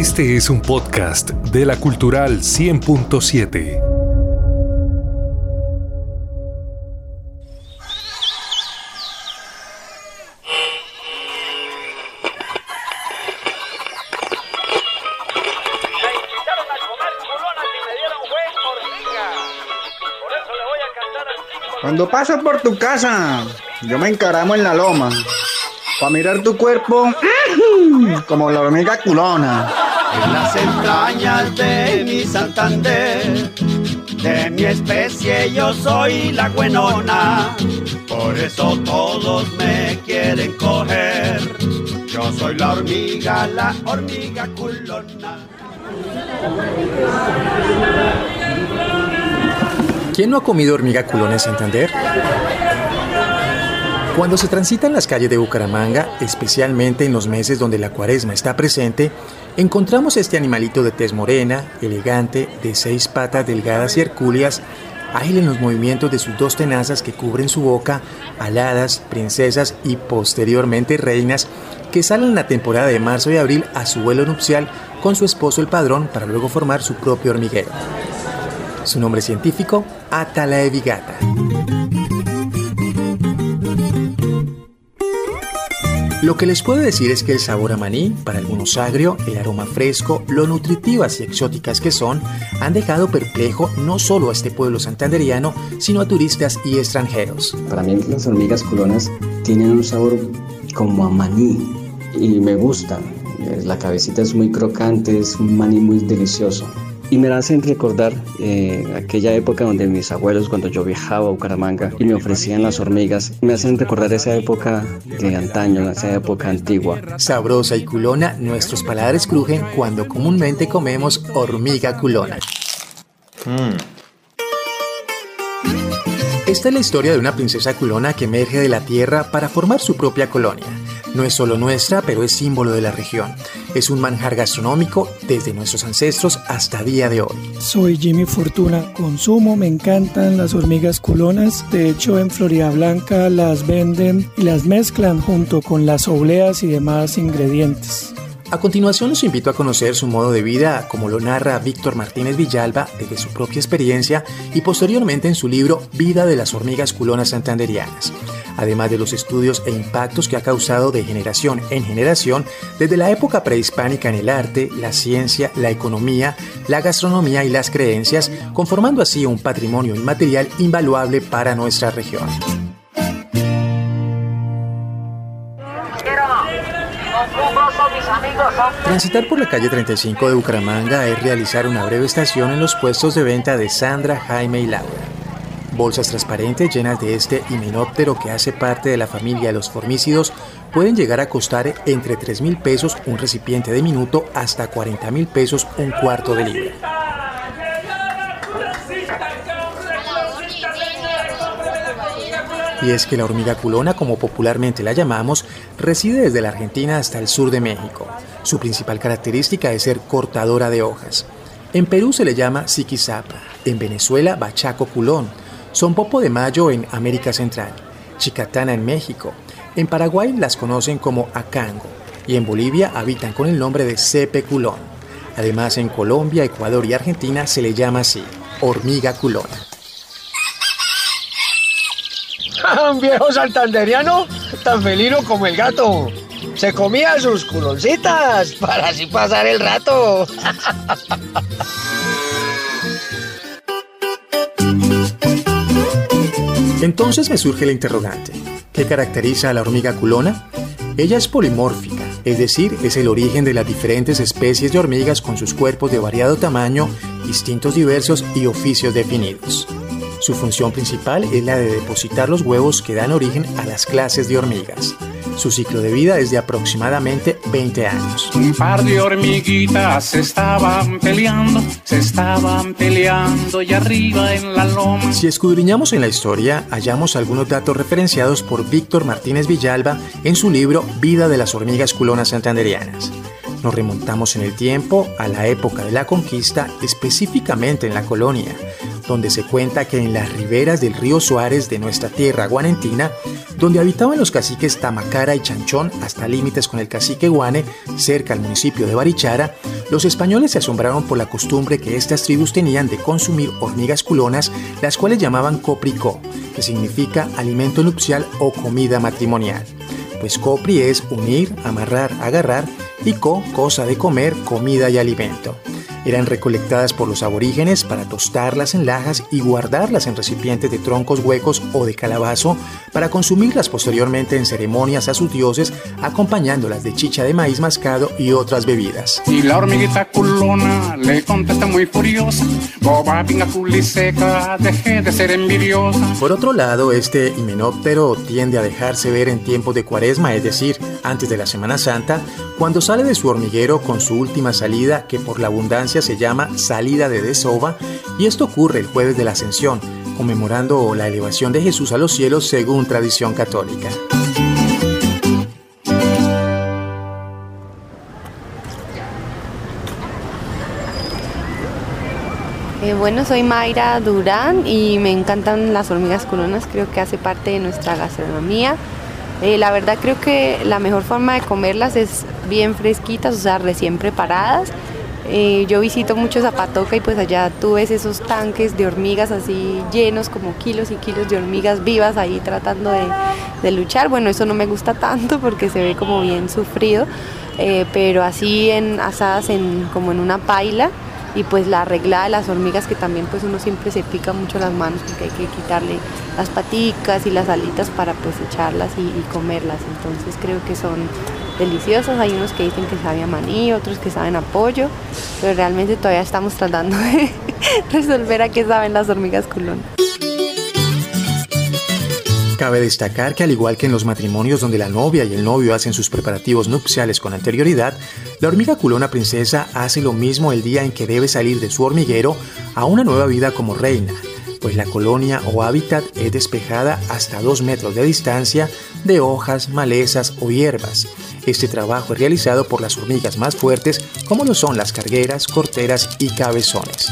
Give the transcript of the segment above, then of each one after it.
Este es un podcast de la Cultural 100.7. Cuando paso por tu casa, yo me encaramo en la loma para mirar tu cuerpo como la hormiga culona. En las entrañas de mi Santander, de mi especie yo soy la buenona. Por eso todos me quieren coger. Yo soy la hormiga, la hormiga culona. ¿Quién no ha comido hormiga culona en Santander? Cuando se transita en las calles de Bucaramanga, especialmente en los meses donde la cuaresma está presente, encontramos este animalito de tez morena, elegante, de seis patas delgadas y hercúleas, ágil en los movimientos de sus dos tenazas que cubren su boca, aladas, princesas y posteriormente reinas, que salen en la temporada de marzo y abril a su vuelo nupcial con su esposo el padrón para luego formar su propio hormiguero. Su nombre científico, Atalaevigata. Lo que les puedo decir es que el sabor a maní, para algunos agrio, el aroma fresco, lo nutritivas y exóticas que son, han dejado perplejo no solo a este pueblo santanderiano, sino a turistas y extranjeros. Para mí las hormigas culonas tienen un sabor como a maní y me gustan. La cabecita es muy crocante, es un maní muy delicioso y me hacen recordar eh, aquella época donde mis abuelos, cuando yo viajaba a Bucaramanga y me ofrecían las hormigas, me hacen recordar esa época de antaño, esa época antigua. Sabrosa y culona, nuestros paladares crujen cuando comúnmente comemos hormiga culona. Mm. Esta es la historia de una princesa culona que emerge de la tierra para formar su propia colonia. No es solo nuestra, pero es símbolo de la región. Es un manjar gastronómico desde nuestros ancestros hasta día de hoy. Soy Jimmy Fortuna, consumo, me encantan las hormigas culonas. De hecho, en Florida Blanca las venden y las mezclan junto con las obleas y demás ingredientes. A continuación los invito a conocer su modo de vida como lo narra Víctor Martínez Villalba desde su propia experiencia y posteriormente en su libro Vida de las hormigas culonas santanderianas además de los estudios e impactos que ha causado de generación en generación desde la época prehispánica en el arte, la ciencia, la economía, la gastronomía y las creencias, conformando así un patrimonio inmaterial invaluable para nuestra región. Transitar por la calle 35 de Bucaramanga es realizar una breve estación en los puestos de venta de Sandra, Jaime y Laura. Bolsas transparentes llenas de este himenóptero que hace parte de la familia de los formícidos pueden llegar a costar entre 3 mil pesos un recipiente de minuto hasta 40 mil pesos un cuarto de libra. Y es que la hormiga culona, como popularmente la llamamos, reside desde la Argentina hasta el sur de México. Su principal característica es ser cortadora de hojas. En Perú se le llama siquizapa, en Venezuela bachaco culón, son Popo de Mayo en América Central, Chicatana en México. En Paraguay las conocen como acango y en Bolivia habitan con el nombre de cepe culón. Además en Colombia, Ecuador y Argentina se le llama así, hormiga culona. Un viejo santanderiano tan felino como el gato. Se comía sus culoncitas para así pasar el rato. Entonces me surge el interrogante. ¿Qué caracteriza a la hormiga culona? Ella es polimórfica, es decir, es el origen de las diferentes especies de hormigas con sus cuerpos de variado tamaño, distintos diversos y oficios definidos. Su función principal es la de depositar los huevos que dan origen a las clases de hormigas. Su ciclo de vida es de aproximadamente 20 años. Un par de hormiguitas se estaban peleando, se estaban peleando y arriba en la loma. Si escudriñamos en la historia, hallamos algunos datos referenciados por Víctor Martínez Villalba en su libro Vida de las hormigas culonas santanderianas. Nos remontamos en el tiempo a la época de la conquista, específicamente en la colonia, donde se cuenta que en las riberas del río Suárez de nuestra tierra guanentina, donde habitaban los caciques Tamacara y Chanchón hasta límites con el cacique Guane, cerca al municipio de Barichara, Los españoles se asombraron por la costumbre que estas tribus tenían de consumir hormigas culonas, las cuales llamaban copricó, que significa alimento nupcial o comida matrimonial. Pues copri es unir, amarrar, agarrar y co, cosa de comer, comida y alimento. Eran recolectadas por los aborígenes para tostarlas en lajas y guardarlas en recipientes de troncos huecos o de calabazo para consumirlas posteriormente en ceremonias a sus dioses, acompañándolas de chicha de maíz mascado y otras bebidas. Y la hormiguita culona le contesta muy furiosa, boba pinga seca, deje de ser envidiosa. Por otro lado, este himenóptero tiende a dejarse ver en tiempos de cuaresma, es decir, antes de la Semana Santa, cuando sale de su hormiguero con su última salida que por la abundancia se llama salida de desova y esto ocurre el jueves de la Ascensión, conmemorando la elevación de Jesús a los cielos según tradición católica. Eh, bueno, soy Mayra Durán y me encantan las hormigas culonas, creo que hace parte de nuestra gastronomía. Eh, la verdad creo que la mejor forma de comerlas es bien fresquitas, o sea, recién preparadas. Eh, yo visito mucho Zapatoca y pues allá tú ves esos tanques de hormigas así llenos como kilos y kilos de hormigas vivas ahí tratando de, luchar. Bueno, eso no me gusta tanto porque se ve como bien sufrido, eh, pero así en asadas en, como en una paila y pues la arreglada de las hormigas que también pues uno siempre se pica mucho las manos porque hay que quitarle las paticas y las alitas para pues echarlas y, y comerlas. Entonces creo que son deliciosas hay unos que dicen que saben a maní otros que saben a pollo pero realmente todavía estamos tratando de resolver a qué saben las hormigas culón Cabe destacar que al igual que en los matrimonios donde la novia y el novio hacen sus preparativos nupciales con anterioridad, la hormiga culona princesa hace lo mismo el día en que debe salir de su hormiguero a una nueva vida como reina, pues la colonia o hábitat es despejada hasta dos metros de distancia de hojas, malezas o hierbas. Este trabajo es realizado por las hormigas más fuertes como lo son las cargueras, corteras y cabezones.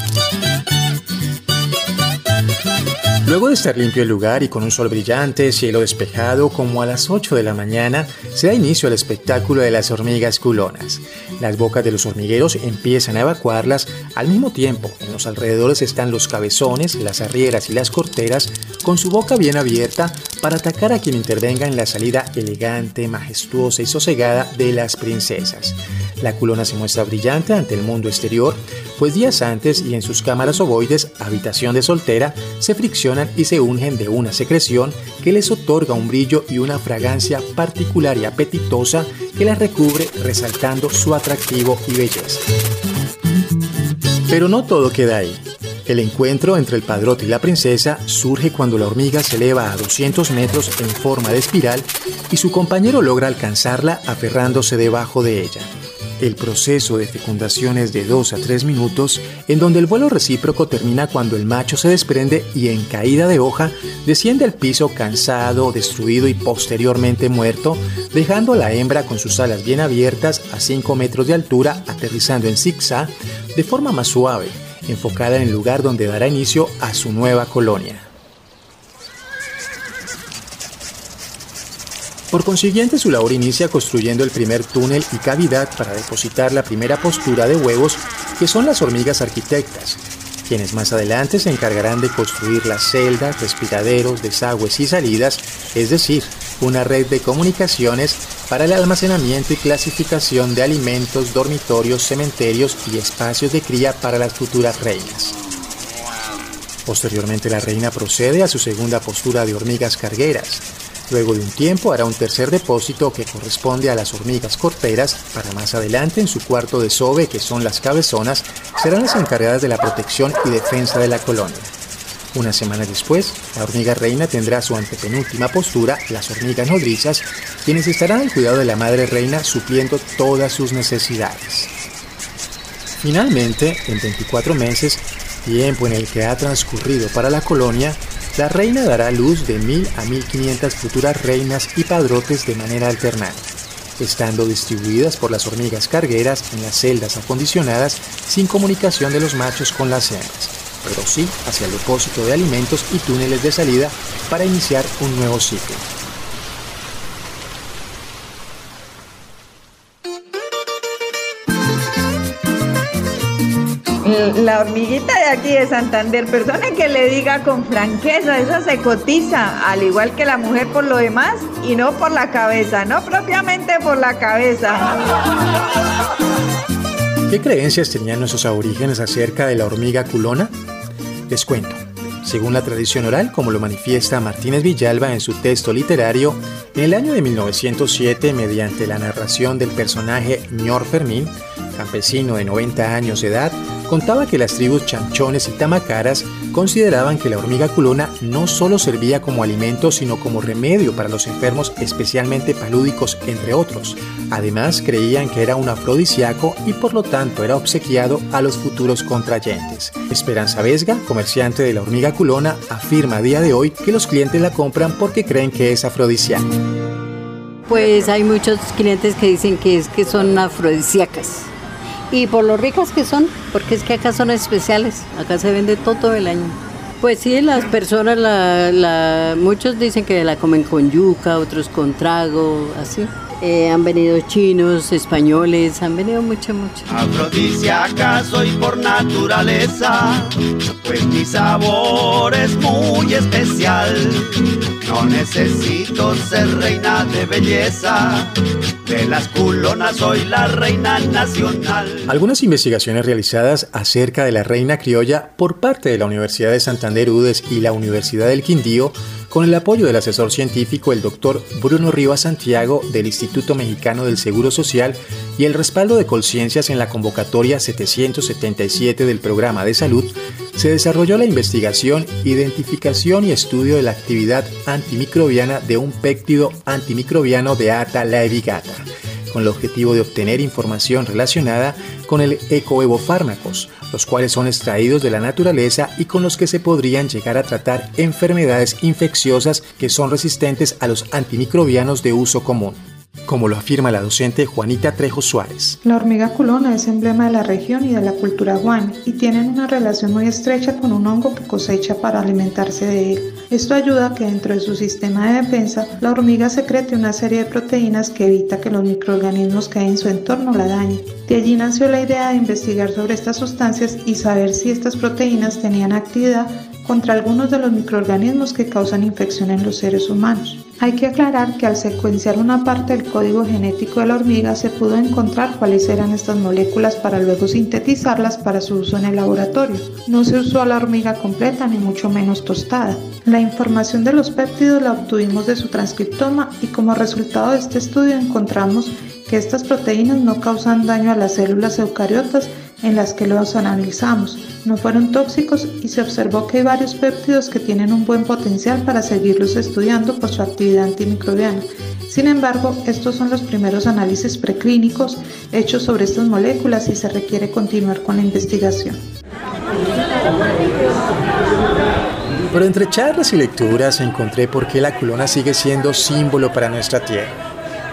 Luego de estar limpio el lugar y con un sol brillante, cielo despejado, como a las 8 de la mañana, se da inicio al espectáculo de las hormigas culonas. Las bocas de los hormigueros empiezan a evacuarlas, al mismo tiempo en los alrededores están los cabezones, las arrieras y las corteras, con su boca bien abierta para atacar a quien intervenga en la salida elegante, majestuosa y sosegada de las princesas. La culona se muestra brillante ante el mundo exterior, pues días antes y en sus cámaras ovoides, habitación de soltera, se friccionan y se ungen de una secreción que les otorga un brillo y una fragancia particular y apetitosa que las recubre resaltando su atractivo y belleza. Pero no todo queda ahí. El encuentro entre el padrote y la princesa surge cuando la hormiga se eleva a 200 metros en forma de espiral y su compañero logra alcanzarla aferrándose debajo de ella. El proceso de fecundación es de 2 a 3 minutos, en donde el vuelo recíproco termina cuando el macho se desprende y en caída de hoja desciende al piso cansado, destruido y posteriormente muerto, dejando a la hembra con sus alas bien abiertas a 5 metros de altura, aterrizando en zigzag de forma más suave, enfocada en el lugar donde dará inicio a su nueva colonia. Por consiguiente, su labor inicia construyendo el primer túnel y cavidad para depositar la primera postura de huevos, que son las hormigas arquitectas, quienes más adelante se encargarán de construir las celdas, respiraderos, desagües y salidas, es decir, una red de comunicaciones para el almacenamiento y clasificación de alimentos, dormitorios, cementerios y espacios de cría para las futuras reinas. Posteriormente la reina procede a su segunda postura de hormigas cargueras, Luego de un tiempo hará un tercer depósito que corresponde a las hormigas corteras para más adelante en su cuarto de sobe que son las cabezonas serán las encargadas de la protección y defensa de la colonia. Una semana después, la hormiga reina tendrá su antepenúltima postura, las hormigas nodrizas, quienes estarán al cuidado de la madre reina supliendo todas sus necesidades. Finalmente, en 24 meses, tiempo en el que ha transcurrido para la colonia, la reina dará luz de 1000 a 1500 futuras reinas y padrotes de manera alternada, estando distribuidas por las hormigas cargueras en las celdas acondicionadas sin comunicación de los machos con las hembras, pero sí hacia el depósito de alimentos y túneles de salida para iniciar un nuevo ciclo. La hormiguita de aquí de Santander, perdone que le diga con franqueza, esa se cotiza, al igual que la mujer por lo demás y no por la cabeza, no propiamente por la cabeza. ¿Qué creencias tenían nuestros aborígenes acerca de la hormiga culona? Les cuento. Según la tradición oral, como lo manifiesta Martínez Villalba en su texto literario, en el año de 1907, mediante la narración del personaje Ñor Fermín, campesino de 90 años de edad, contaba que las tribus chanchones y tamacaras consideraban que la hormiga culona no solo servía como alimento, sino como remedio para los enfermos, especialmente palúdicos, entre otros. Además, creían que era un afrodisíaco y por lo tanto era obsequiado a los futuros contrayentes. Esperanza Vesga, comerciante de la hormiga culona, afirma a día de hoy que los clientes la compran porque creen que es afrodisíaco. Pues hay muchos clientes que dicen que es que son afrodisíacas y por lo ricas que son, porque es que acá son especiales, acá se vende todo el año. Pues sí, las personas, la, muchos dicen que la comen con yuca, otros con trago, así. Eh, han venido chinos, españoles, han venido mucho, mucho. Afrodisíaca soy por naturaleza, pues mi sabor es muy especial. No necesito ser reina de belleza, de las culonas soy la reina nacional. Algunas investigaciones realizadas acerca de la reina criolla por parte de la Universidad de Santander UDES y la Universidad del Quindío con el apoyo del asesor científico el doctor Bruno Rivas Santiago del Instituto Mexicano del Seguro Social y el respaldo de Colciencias en la convocatoria 777 del Programa de Salud, se desarrolló la investigación, identificación y estudio de la actividad antimicrobiana de un péptido antimicrobiano de Ata laevigata, con el objetivo de obtener información relacionada con el ecoevofármacos, los cuales son extraídos de la naturaleza y con los que se podrían llegar a tratar enfermedades infecciosas que son resistentes a los antimicrobianos de uso común como lo afirma la docente Juanita Trejo Suárez. La hormiga culona es emblema de la región y de la cultura guane y tienen una relación muy estrecha con un hongo que cosecha para alimentarse de él. Esto ayuda a que dentro de su sistema de defensa la hormiga secrete una serie de proteínas que evita que los microorganismos que hay en su entorno la dañen. De allí nació la idea de investigar sobre estas sustancias y saber si estas proteínas tenían actividad contra algunos de los microorganismos que causan infección en los seres humanos. Hay que aclarar que al secuenciar una parte del código genético de la hormiga se pudo encontrar cuáles eran estas moléculas para luego sintetizarlas para su uso en el laboratorio. No se usó a la hormiga completa ni mucho menos tostada. La información de los péptidos la obtuvimos de su transcriptoma y como resultado de este estudio encontramos que estas proteínas no causan daño a las células eucariotas en las que los analizamos. No fueron tóxicos y se observó que hay varios péptidos que tienen un buen potencial para seguirlos estudiando por su actividad antimicrobiana. Sin embargo, estos son los primeros análisis preclínicos hechos sobre estas moléculas y se requiere continuar con la investigación. Pero entre charlas y lecturas encontré por qué la culona sigue siendo símbolo para nuestra tierra.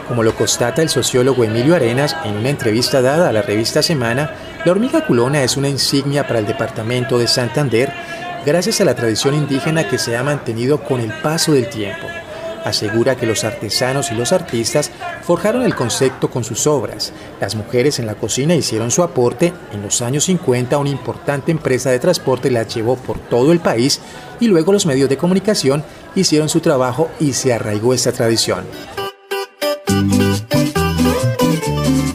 Como lo constata el sociólogo Emilio Arenas en una entrevista dada a la revista Semana, la hormiga culona es una insignia para el departamento de Santander gracias a la tradición indígena que se ha mantenido con el paso del tiempo. Asegura que los artesanos y los artistas forjaron el concepto con sus obras. Las mujeres en la cocina hicieron su aporte. En los años 50 una importante empresa de transporte la llevó por todo el país y luego los medios de comunicación hicieron su trabajo y se arraigó esta tradición.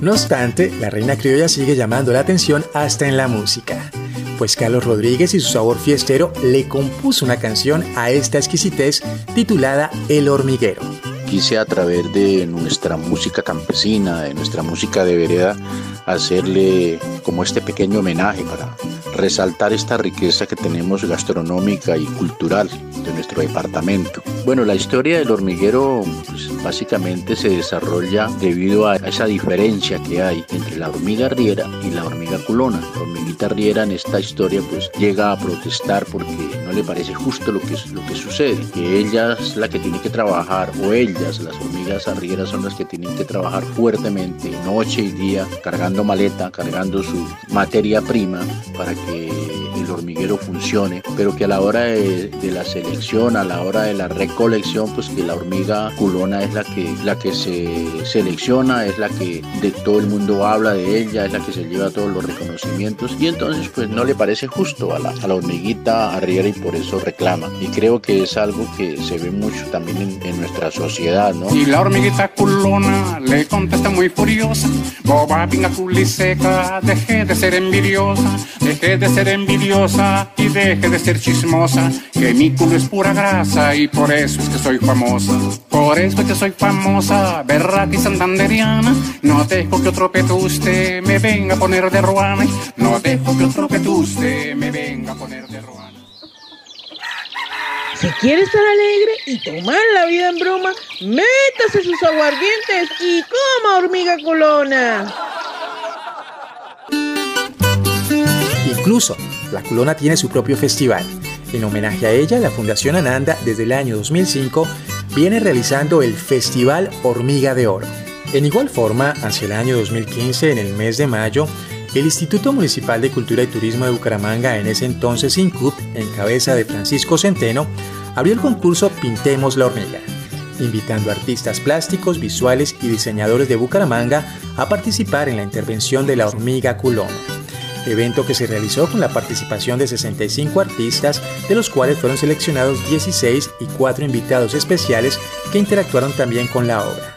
No obstante, la reina criolla sigue llamando la atención hasta en la música, pues Carlos Rodríguez y su sabor fiestero le compuso una canción a esta exquisitez titulada El hormiguero. Quise a través de nuestra música campesina, de nuestra música de vereda, hacerle como este pequeño homenaje para resaltar esta riqueza que tenemos gastronómica y cultural de nuestro departamento. Bueno, la historia del hormiguero pues, básicamente se desarrolla debido a esa diferencia que hay entre la hormiga riera y la hormiga culona. La hormiguita riera en esta historia pues llega a protestar porque no le parece justo lo que, lo que sucede, que ella es la que tiene que trabajar o ellas, las hormigas arrieras son las que tienen que trabajar fuertemente noche y día cargando maleta, cargando su materia prima para que que el hormiguero funcione, pero que a la hora de, la selección, a la hora de la recolección, pues que la hormiga culona es la que, la que se selecciona, es la que de todo el mundo habla de ella, es la que se lleva todos los reconocimientos y entonces pues no le parece justo a la, a la hormiguita arriera y por eso reclama. Y creo que es algo que se ve mucho también en, en nuestra sociedad, ¿no? Y la hormiguita culona le contesta muy furiosa, boba pinga seca, deje de ser envidiosa, deje de ser envidiosa y deje de ser chismosa, que mi culo es pura grasa y por eso es que soy famosa. Por eso es que soy famosa, berrata y santanderiana, no dejo que otro petuste me venga a poner de ruana, no dejo que otro petuste me venga a poner de ruana. Si quiere estar alegre y tomar la vida en broma, métase sus aguardientes y coma hormiga culona. Incluso, la culona tiene su propio festival. En homenaje a ella, la Fundación Ananda desde el año 2005 viene realizando el Festival Hormiga de Oro. En igual forma, hacia el año 2015, en el mes de mayo, el Instituto Municipal de Cultura y Turismo de Bucaramanga, en ese entonces INCUP, en cabeza de Francisco Centeno, abrió el concurso Pintemos la Hormiga, invitando a artistas plásticos, visuales y diseñadores de Bucaramanga a participar en la intervención de la hormiga culona. Evento que se realizó con la participación de 65 artistas, de los cuales fueron seleccionados 16 y 4 invitados especiales que interactuaron también con la obra.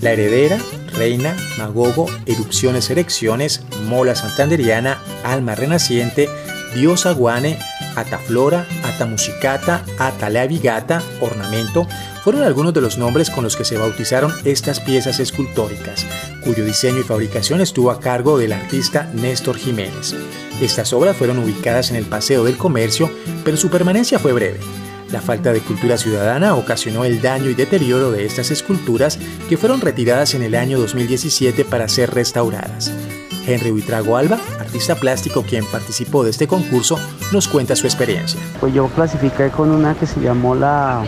La Heredera, Reina, Magogo, Erupciones Erecciones, Mola Santanderiana, Alma Renaciente, Diosa Guane, Ataflora, Atamusicata, Atalabigata, Ornamento, fueron algunos de los nombres con los que se bautizaron estas piezas escultóricas, cuyo diseño y fabricación estuvo a cargo del artista Néstor Jiménez. Estas obras fueron ubicadas en el Paseo del Comercio, pero su permanencia fue breve. La falta de cultura ciudadana ocasionó el daño y deterioro de estas esculturas que fueron retiradas en el año 2017 para ser restauradas. Henry Huitrago Alba, artista plástico quien participó de este concurso, nos cuenta su experiencia. Pues yo clasifiqué con una que se llamó la,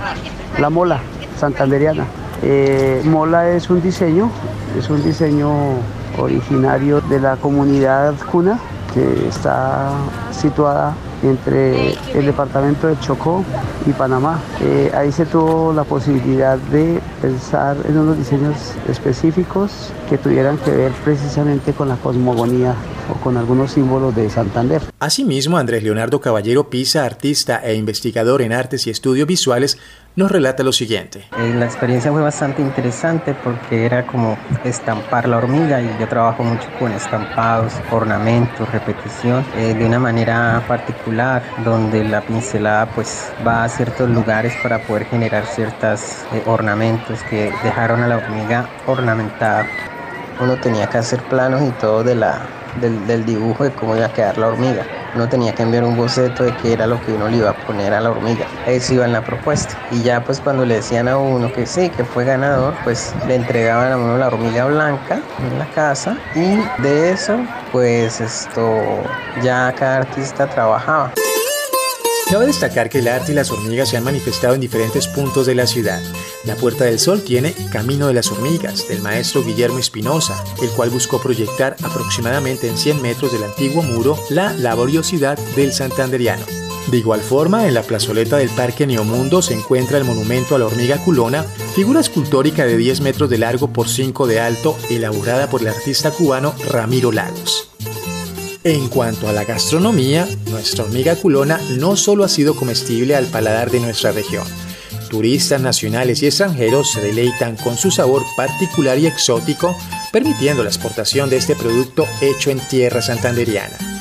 la Mola Santanderiana. Eh, Mola es un diseño, es un diseño originario de la comunidad cuna que está situada entre el departamento de Chocó y Panamá. Eh, ahí se tuvo la posibilidad de pensar en unos diseños específicos que tuvieran que ver precisamente con la cosmogonía o con algunos símbolos de Santander. Asimismo, Andrés Leonardo Caballero Pisa, artista e investigador en artes y estudios visuales, nos relata lo siguiente. Eh, la experiencia fue bastante interesante porque era como estampar la hormiga y yo trabajo mucho con estampados, ornamentos, repetición, eh, de una manera particular donde la pincelada pues va a ciertos lugares para poder generar ciertos eh, ornamentos que dejaron a la hormiga ornamentada. Uno tenía que hacer planos y todo de la, del, del dibujo de cómo iba a quedar la hormiga uno tenía que enviar un boceto de qué era lo que uno le iba a poner a la hormiga. Eso iba en la propuesta. Y ya pues cuando le decían a uno que sí, que fue ganador, pues le entregaban a uno la hormiga blanca en la casa y de eso pues esto ya cada artista trabajaba. Cabe destacar que el arte y las hormigas se han manifestado en diferentes puntos de la ciudad. La Puerta del Sol tiene Camino de las Hormigas, del maestro Guillermo Espinosa, el cual buscó proyectar aproximadamente en 100 metros del antiguo muro la laboriosidad del santanderiano. De igual forma, en la plazoleta del Parque Neomundo se encuentra el monumento a la hormiga culona, figura escultórica de 10 metros de largo por 5 de alto, elaborada por el artista cubano Ramiro Lagos. En cuanto a la gastronomía, nuestra hormiga culona no solo ha sido comestible al paladar de nuestra región. Turistas nacionales y extranjeros se deleitan con su sabor particular y exótico, permitiendo la exportación de este producto hecho en tierra santanderiana.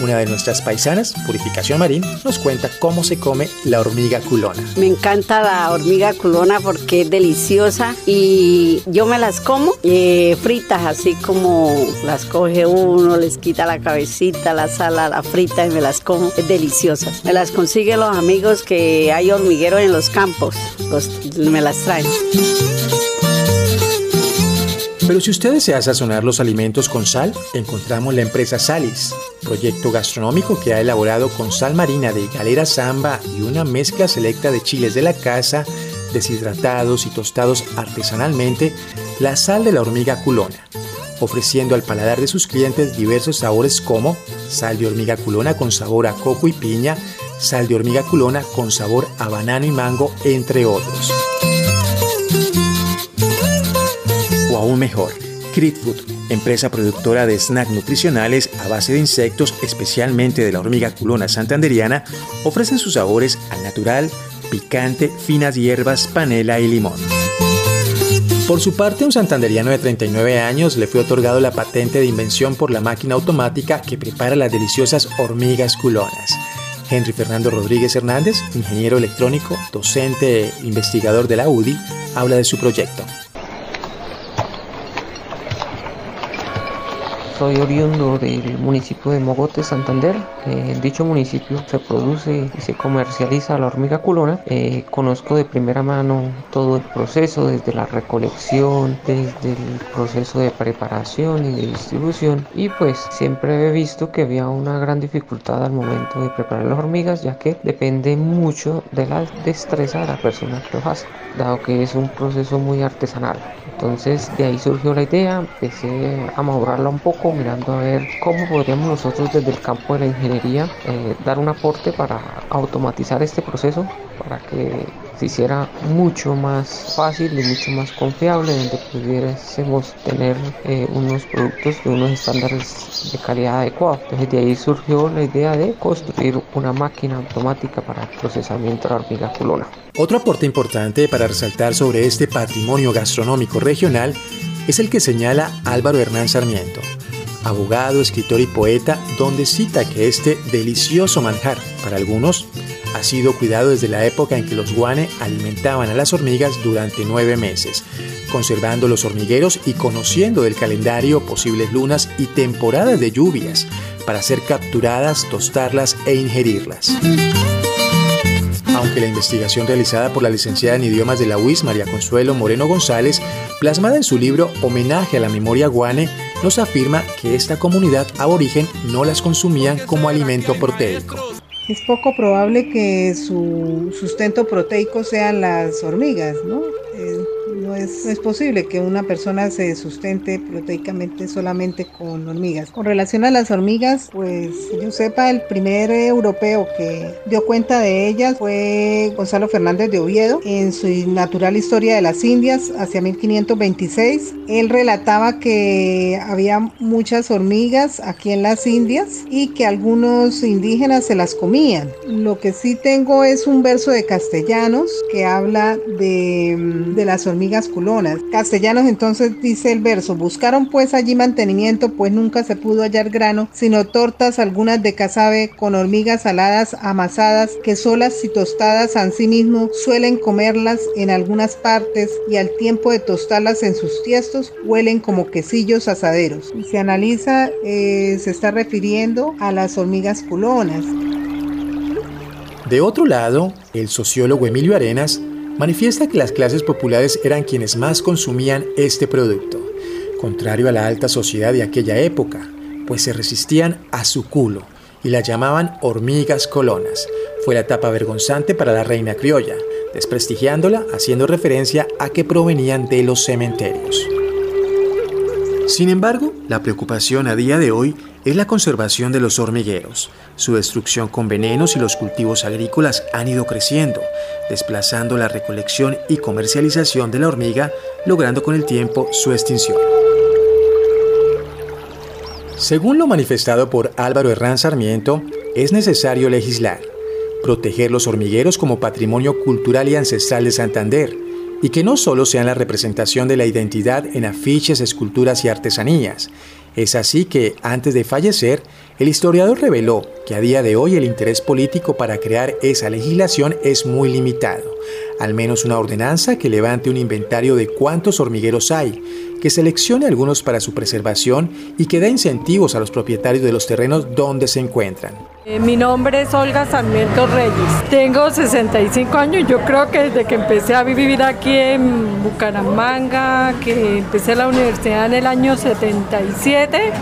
Una de nuestras paisanas, Purificación Marín, nos cuenta cómo se come la hormiga culona. Me encanta la hormiga culona porque es deliciosa y yo me las como eh, fritas, así como las coge uno, les quita la cabecita, la sala, la frita y me las como. Es deliciosa. Me las consigue los amigos que hay hormigueros en los campos. me las traen. Pero si usted desea sazonar los alimentos con sal, encontramos la empresa Salis, proyecto gastronómico que ha elaborado con sal marina de galera samba y una mezcla selecta de chiles de la casa, deshidratados y tostados artesanalmente, la sal de la hormiga culona. ofreciendo al paladar de sus clientes diversos sabores como sal de hormiga culona con sabor a coco y piña, sal de hormiga culona con sabor a banano y mango, entre otros. O aún mejor, Food, empresa productora de snacks nutricionales a base de insectos, especialmente de la hormiga culona santanderiana, ofrecen sus sabores al natural, picante, finas hierbas, panela y limón. Por su parte, un santanderiano de 39 años le fue otorgado la patente de invención por la máquina automática que prepara las deliciosas hormigas culonas. Henry Fernando Rodríguez Hernández, ingeniero electrónico, docente e investigador de la UDI, habla de su proyecto. Soy oriundo del municipio de Mogote, Santander. en dicho municipio se produce y se comercializa la hormiga culona. Eh, conozco de primera mano todo el proceso, desde la recolección, desde el proceso de preparación y de distribución. Y pues siempre he visto que había una gran dificultad al momento de preparar las hormigas, ya que depende mucho de la destreza de la persona que lo hace, dado que es un proceso muy artesanal. Entonces de ahí surgió la idea, empecé a madurarla un poco, mirando a ver cómo podríamos nosotros desde el campo de la ingeniería eh, dar un aporte para automatizar este proceso, para que se hiciera mucho más fácil y mucho más confiable, donde pudiésemos tener eh, unos productos de unos estándares de calidad adecuados. Entonces de ahí surgió la idea de construir una máquina automática para el procesamiento de la hormiga culona. Otro aporte importante para resaltar sobre este patrimonio gastronómico regional es el que señala Álvaro Hernán Sarmiento, abogado, escritor y poeta, donde cita que este delicioso manjar, para algunos, ha sido cuidado desde la época en que los guane alimentaban a las hormigas durante nueve meses, conservando los hormigueros y conociendo del calendario posibles lunas y temporadas de lluvias para ser capturadas, tostarlas e ingerirlas. Aunque la investigación realizada por la licenciada en idiomas de la UIS, María Consuelo Moreno González, plasmada en su libro Homenaje a la memoria guane, nos afirma que esta comunidad aborigen no las consumían como alimento proteico. Es poco probable que su sustento proteico sean las hormigas, ¿no? Eh, no es, posible que una persona se sustente proteicamente solamente con hormigas. Con relación a las hormigas, pues yo sepa, el primer europeo que dio cuenta de ellas fue Gonzalo Fernández de Oviedo en su natural historia de las Indias hacia 1526. Él relataba que había muchas hormigas aquí en las Indias y que algunos indígenas se las comían. Lo que sí tengo es un verso de castellanos que habla de de las hormigas culonas. Castellanos entonces dice el verso, buscaron pues allí mantenimiento, pues nunca se pudo hallar grano, sino tortas algunas de cazabe con hormigas saladas amasadas, que solas y tostadas mismo suelen comerlas en algunas partes y al tiempo de tostarlas en sus tiestos huelen como quesillos asaderos. Y se analiza, eh, se está refiriendo a las hormigas culonas. De otro lado, el sociólogo Emilio Arenas manifiesta que las clases populares eran quienes más consumían este producto, contrario a la alta sociedad de aquella época, pues se resistían a su culo y la llamaban hormigas colonas. Fue la etapa vergonzante para la reina criolla, desprestigiándola haciendo referencia a que provenían de los cementerios. Sin embargo, la preocupación a día de hoy es la conservación de los hormigueros. Su destrucción con venenos y los cultivos agrícolas han ido creciendo, desplazando la recolección y comercialización de la hormiga, logrando con el tiempo su extinción. Según lo manifestado por Álvaro Herrán Sarmiento, es necesario legislar, proteger los hormigueros como patrimonio cultural y ancestral de Santander, y que no solo sean la representación de la identidad en afiches, esculturas y artesanías, es así que, antes de fallecer, el historiador reveló que a día de hoy el interés político para crear esa legislación es muy limitado, al menos una ordenanza que levante un inventario de cuántos hormigueros hay, que seleccione algunos para su preservación y que dé incentivos a los propietarios de los terrenos donde se encuentran. Eh, mi nombre es Olga Sarmiento Reyes. Tengo 65 años. Yo creo que desde que empecé a vivir aquí en Bucaramanga, que empecé la universidad en el año 77,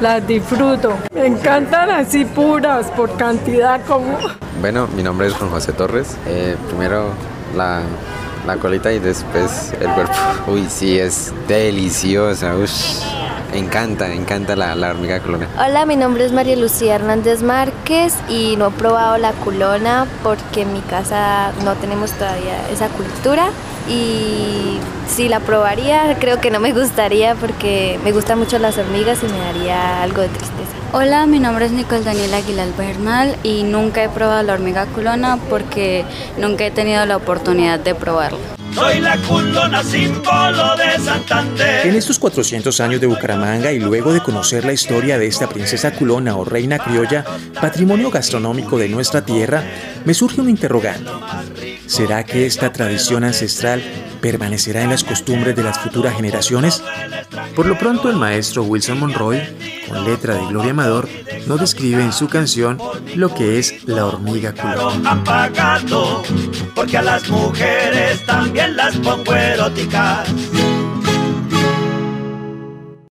las disfruto. Me encantan así puras, por cantidad como... Bueno, mi nombre es Juan José Torres. Eh, primero la, colita y después el cuerpo. Uy, sí, es deliciosa. Encanta, encanta la, la hormiga culona. Hola, mi nombre es María Lucía Hernández Márquez y no he probado la culona porque en mi casa no tenemos todavía esa cultura y si la probaría creo que no me gustaría porque me gustan mucho las hormigas y me daría algo de tristeza. Hola, mi nombre es Nicole Daniela Aguilar Bernal y nunca he probado la hormiga culona porque nunca he tenido la oportunidad de probarla. Soy la culona símbolo de Santander. En estos 400 años de Bucaramanga y luego de conocer la historia de esta princesa culona o reina criolla, patrimonio gastronómico de nuestra tierra, me surge un interrogante. ¿Será que esta tradición ancestral permanecerá en las costumbres de las futuras generaciones? Por lo pronto el maestro Wilson Monroy, con letra de Gloria Amador, nos describe en su canción lo que es la hormiga eróticas.